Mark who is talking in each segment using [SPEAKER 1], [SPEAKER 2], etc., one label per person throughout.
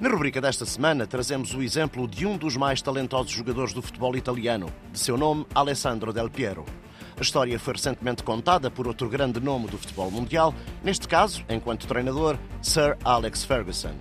[SPEAKER 1] Na rubrica desta semana trazemos o exemplo de um dos mais talentosos jogadores do futebol italiano, de seu nome Alessandro Del Piero. A história foi recentemente contada por outro grande nome do futebol mundial, neste caso, enquanto treinador, Sir Alex Ferguson.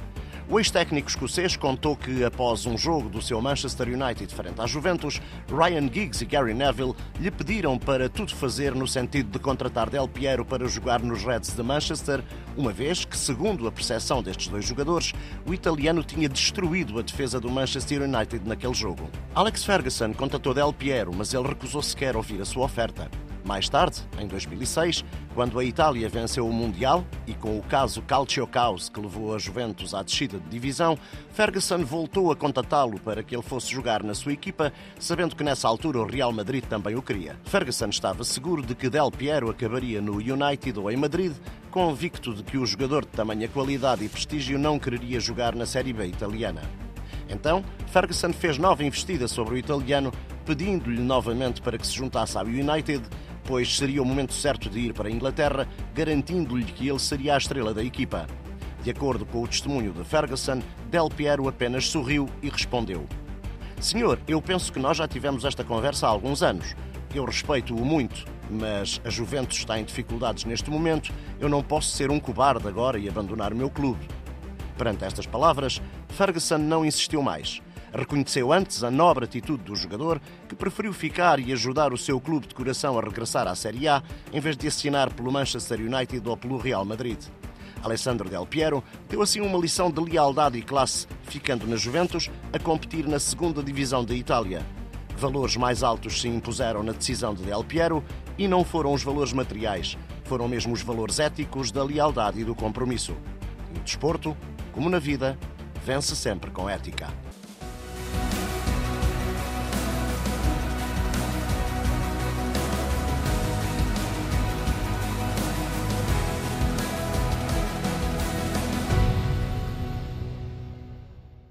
[SPEAKER 1] O ex-técnico escocês contou que, após um jogo do seu Manchester United frente à Juventus, Ryan Giggs e Gary Neville lhe pediram para tudo fazer no sentido de contratar Del Piero para jogar nos Reds de Manchester, uma vez que, segundo a percepção destes dois jogadores, o italiano tinha destruído a defesa do Manchester United naquele jogo. Alex Ferguson contatou Del Piero, mas ele recusou sequer ouvir a sua oferta. Mais tarde, em 2006, quando a Itália venceu o Mundial e com o caso Calcio Caos que levou a Juventus à descida de divisão, Ferguson voltou a contatá-lo para que ele fosse jogar na sua equipa, sabendo que nessa altura o Real Madrid também o queria. Ferguson estava seguro de que Del Piero acabaria no United ou em Madrid, convicto de que o jogador de tamanha qualidade e prestígio não quereria jogar na Série B italiana. Então, Ferguson fez nova investida sobre o italiano, pedindo-lhe novamente para que se juntasse ao United pois seria o momento certo de ir para a Inglaterra, garantindo-lhe que ele seria a estrela da equipa. De acordo com o testemunho de Ferguson, Del Piero apenas sorriu e respondeu: Senhor, eu penso que nós já tivemos esta conversa há alguns anos. Eu respeito-o muito, mas a Juventus está em dificuldades neste momento. Eu não posso ser um cobarde agora e abandonar o meu clube. Perante estas palavras, Ferguson não insistiu mais. Reconheceu antes a nobre atitude do jogador, que preferiu ficar e ajudar o seu clube de coração a regressar à Série A, em vez de assinar pelo Manchester United ou pelo Real Madrid. Alessandro Del Piero deu assim uma lição de lealdade e classe, ficando na Juventus a competir na segunda divisão da Itália. Valores mais altos se impuseram na decisão de Del Piero e não foram os valores materiais, foram mesmo os valores éticos da lealdade e do compromisso. No desporto, como na vida, vence sempre com ética.